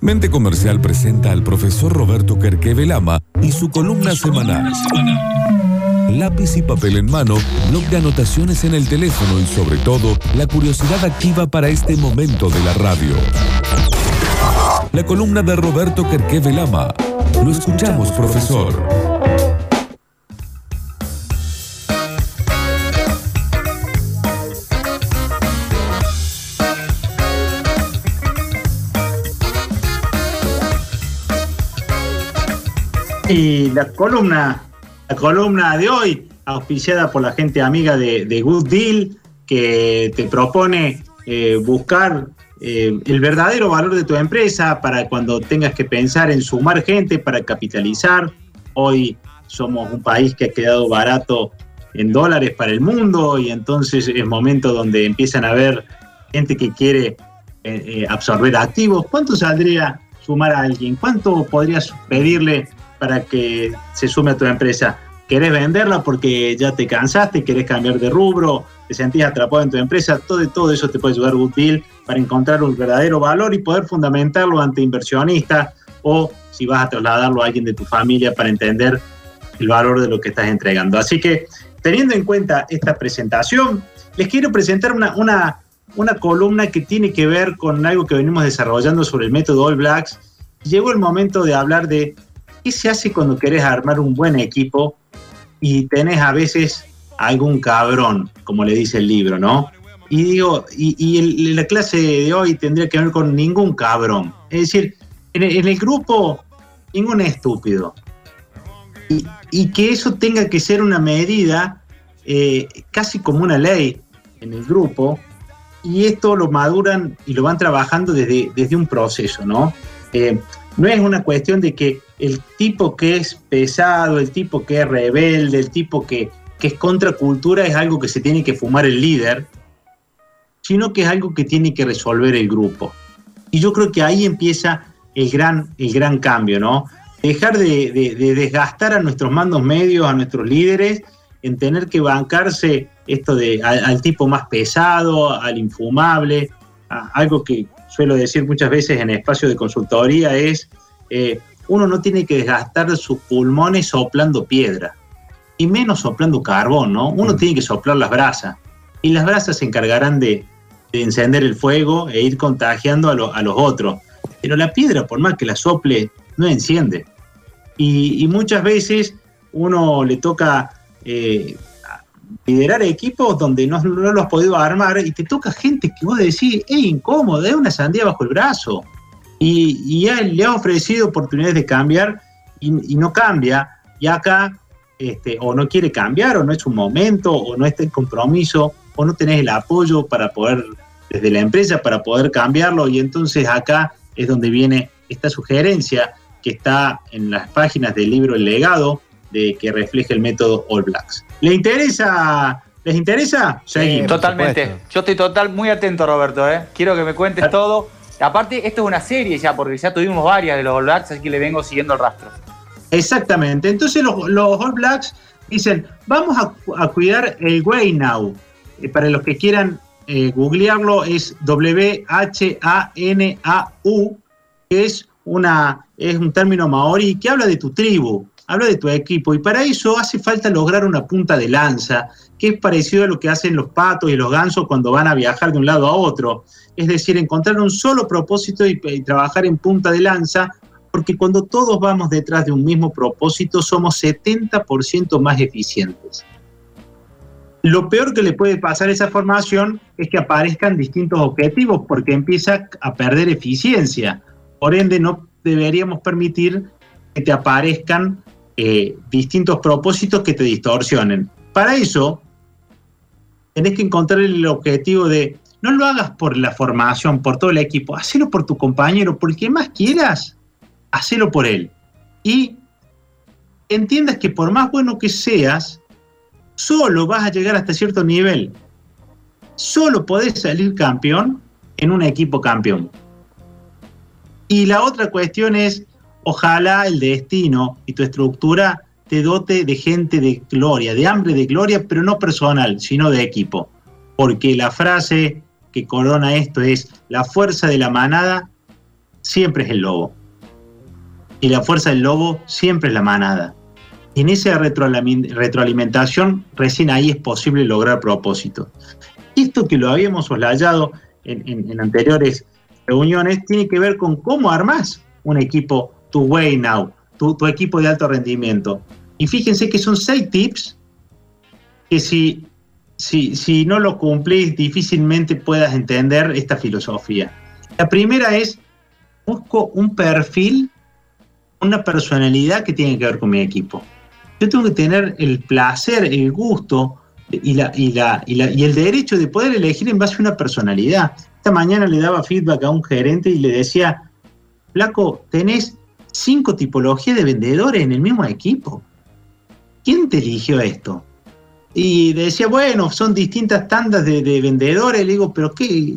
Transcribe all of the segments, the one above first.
Mente Comercial presenta al profesor Roberto Lama y su columna semanal. Lápiz y papel en mano, blog de anotaciones en el teléfono y sobre todo, la curiosidad activa para este momento de la radio. La columna de Roberto Lama. Lo escuchamos, profesor. Y la columna, la columna de hoy, auspiciada por la gente amiga de, Good Deal, que te propone eh, buscar eh, el verdadero valor de tu empresa para cuando tengas que pensar en sumar gente para capitalizar. Hoy somos un país que ha quedado barato en dólares para el mundo y entonces es momento donde empiezan a haber gente que quiere eh, absorber activos. ¿Cuánto saldría sumar a alguien? ¿Cuánto podrías pedirle para que se sume a tu empresa. ¿Querés venderla porque ya te cansaste, querés cambiar de rubro, te sentís atrapado en tu empresa? Todo, todo eso te puede ayudar útil para encontrar un verdadero valor y poder fundamentarlo ante inversionistas o si vas a trasladarlo a alguien de tu familia para entender el valor de lo que estás entregando. Así que, teniendo en cuenta esta presentación, les quiero presentar una, una, una columna que tiene que ver con algo que venimos desarrollando sobre el método All Blacks. Llegó el momento de hablar de ¿Qué se hace cuando querés armar un buen equipo y tenés a veces algún cabrón, como le dice el libro, ¿no? Y digo, y, la clase de hoy tendría que ver con ningún cabrón. Es decir, en el, grupo, ningún estúpido. Y, que eso tenga que ser una medida eh, casi como una ley en el grupo, y esto lo maduran y lo van trabajando desde, desde un proceso, ¿no? Eh, no es una cuestión de que el tipo que es pesado, el tipo que es rebelde, el tipo que, que es contracultura es algo que se tiene que fumar el líder, sino que es algo que tiene que resolver el grupo. Y yo creo que ahí empieza el gran, el gran cambio, ¿no? Dejar de, desgastar a nuestros mandos medios, a nuestros líderes, en tener que bancarse esto de al, tipo más pesado, al infumable, algo que suelo decir muchas veces en espacio de consultoría es, eh, uno no tiene que desgastar sus pulmones soplando piedra, y menos soplando carbón, ¿no? Uno mm. tiene que soplar las brasas, y las brasas se encargarán de, encender el fuego e ir contagiando a, los otros. Pero la piedra, por más que la sople, no enciende. Y, muchas veces uno le toca eh, liderar equipos donde no, no, lo has podido armar y te toca gente que vos decís, es incómodo, es una sandía bajo el brazo. Y, y le ha ofrecido oportunidades de cambiar y, no cambia. Y acá este, o no quiere cambiar, o no es un momento, o no está el compromiso, o no tenés el apoyo para poder, desde la empresa, para poder cambiarlo. Y entonces acá es donde viene esta sugerencia que está en las páginas del libro El legado, de que refleje el método All Blacks. ¿Le interesa? ¿Les interesa? Sí, totalmente. Yo estoy total, muy atento, Roberto. ¿eh? Quiero que me cuentes todo. Aparte, esto es una serie ya, porque ya tuvimos varias de los All Blacks, así que le vengo siguiendo el rastro. Exactamente. Entonces los, All Blacks dicen, vamos a, cuidar el Way Now. Eh, para los que quieran eh, googlearlo, es W-H-A-N-A-U, que es, una, es un término maori que habla de tu tribu habla de tu equipo y para eso hace falta lograr una punta de lanza, que es parecido a lo que hacen los patos y los gansos cuando van a viajar de un lado a otro. Es decir, encontrar un solo propósito y, trabajar en punta de lanza, porque cuando todos vamos detrás de un mismo propósito somos 70% más eficientes. Lo peor que le puede pasar a esa formación es que aparezcan distintos objetivos porque empieza a perder eficiencia. Por ende, no deberíamos permitir que te aparezcan eh, distintos propósitos que te distorsionen. Para eso, tenés que encontrar el objetivo de, no lo hagas por la formación, por todo el equipo, hacelo por tu compañero, por que más quieras, hacelo por él. Y entiendas que por más bueno que seas, solo vas a llegar hasta cierto nivel. Solo podés salir campeón en un equipo campeón. Y la otra cuestión es, Ojalá el destino y tu estructura te dote de gente de gloria, de hambre de gloria, pero no personal, sino de equipo. Porque la frase que corona esto es, la fuerza de la manada siempre es el lobo. Y la fuerza del lobo siempre es la manada. En esa retroalimentación, recién ahí es posible lograr propósito. Esto que lo habíamos soslayado en, anteriores reuniones tiene que ver con cómo armas un equipo tu way now, tu, equipo de alto rendimiento. Y fíjense que son seis tips que si, si, si no lo cumplís difícilmente puedas entender esta filosofía. La primera es, busco un perfil, una personalidad que tiene que ver con mi equipo. Yo tengo que tener el placer, el gusto y, la, y, la, y, la, y el derecho de poder elegir en base a una personalidad. Esta mañana le daba feedback a un gerente y le decía, Flaco, tenés cinco tipologías de vendedores en el mismo equipo. ¿Quién te eligió esto? Y decía, bueno, son distintas tandas de, de vendedores. Le digo, pero ¿qué?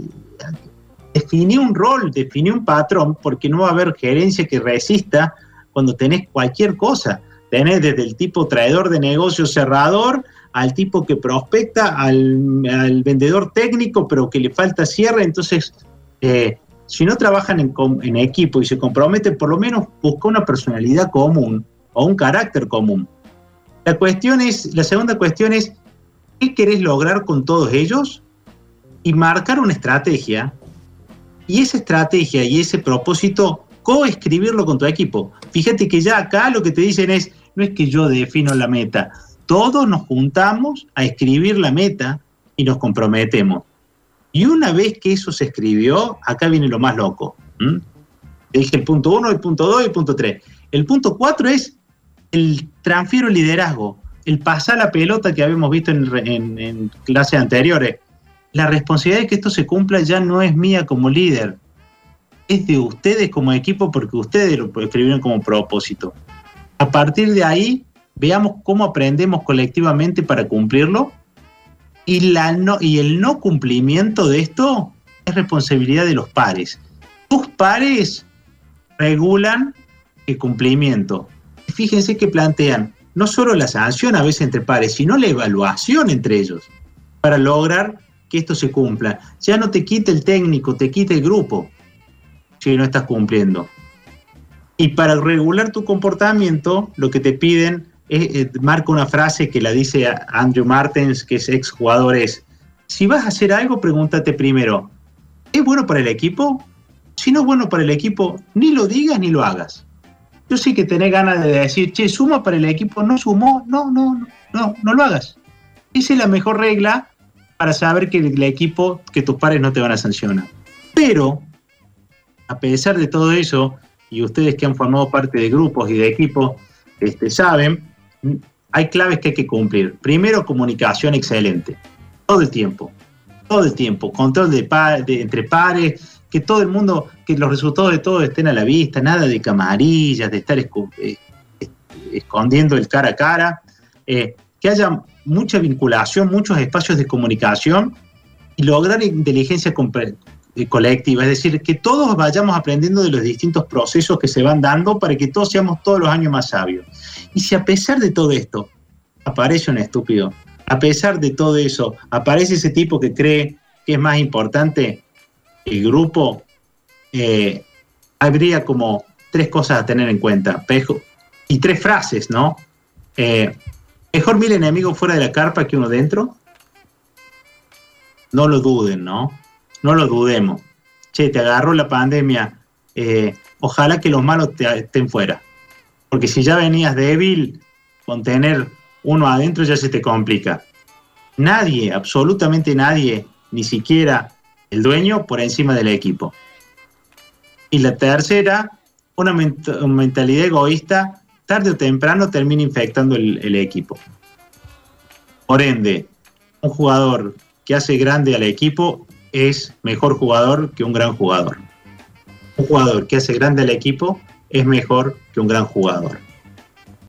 Definí un rol, definí un patrón, porque no va a haber gerencia que resista cuando tenés cualquier cosa. Tenés desde el tipo traidor de negocio cerrador al tipo que prospecta, al, vendedor técnico, pero que le falta cierre. Entonces, eh, si no trabajan en, equipo y se comprometen, por lo menos busca una personalidad común o un carácter común. La cuestión es, la segunda cuestión es, ¿qué querés lograr con todos ellos? Y marcar una estrategia. Y esa estrategia y ese propósito, coescribirlo con tu equipo. Fíjate que ya acá lo que te dicen es, no es que yo defino la meta, todos nos juntamos a escribir la meta y nos comprometemos. Y una vez que eso se escribió, acá viene lo más loco. Dije el punto 1, el punto 2 y el punto 3. El punto 4 es el transfiero liderazgo, el pasar la pelota que habíamos visto en, clases anteriores. La responsabilidad de que esto se cumpla ya no es mía como líder, es de ustedes como equipo porque ustedes lo escribieron como propósito. A partir de ahí, veamos cómo aprendemos colectivamente para cumplirlo y, y el no cumplimiento de esto es responsabilidad de los pares. Tus pares regulan el cumplimiento. Fíjense que plantean no solo la sanción a veces entre pares, sino la evaluación entre ellos para lograr que esto se cumpla. Ya no te quita el técnico, te quita el grupo si no estás cumpliendo. Y para regular tu comportamiento, lo que te piden es, marca una frase que la dice Andrew Martens, que es ex jugador, es, si vas a hacer algo, pregúntate primero, ¿es bueno para el equipo? Si no es bueno para el equipo, ni lo digas ni lo hagas. Yo sé que tenés ganas de decir, che, suma para el equipo, no sumó, no, no, no, no, no lo hagas. Esa es la mejor regla para saber que el equipo, que tus pares no te van a sancionar. Pero, a pesar de todo eso, y ustedes que han formado parte de grupos y de equipos, este, saben, hay claves que hay que cumplir. Primero, comunicación excelente, todo el tiempo, todo el tiempo, control de, entre pares, que todo el mundo, que los resultados de todo estén a la vista, nada de camarillas, de estar eh, escondiendo el cara a cara, eh, que haya mucha vinculación, muchos espacios de comunicación y lograr inteligencia eh, colectiva, es decir, que todos vayamos aprendiendo de los distintos procesos que se van dando para que todos seamos todos los años más sabios. Y si a pesar de todo esto aparece un estúpido, a pesar de todo eso aparece ese tipo que cree que es más importante el grupo, eh, habría como tres cosas a tener en cuenta. Y tres frases, ¿no? Eh, mejor mil enemigos fuera de la carpa que uno dentro. No lo duden, ¿no? no lo dudemos. Che, te agarró la pandemia, eh, ojalá que los malos estén fuera. Porque si ya venías débil, con tener uno adentro ya se te complica. Nadie, absolutamente nadie, ni siquiera el dueño, por encima del equipo. Y la tercera, una, mentalidad egoísta, tarde o temprano termina infectando el equipo. Por ende, un jugador que hace grande al equipo es mejor jugador que un gran jugador. Un jugador que hace grande al equipo es mejor que un gran jugador.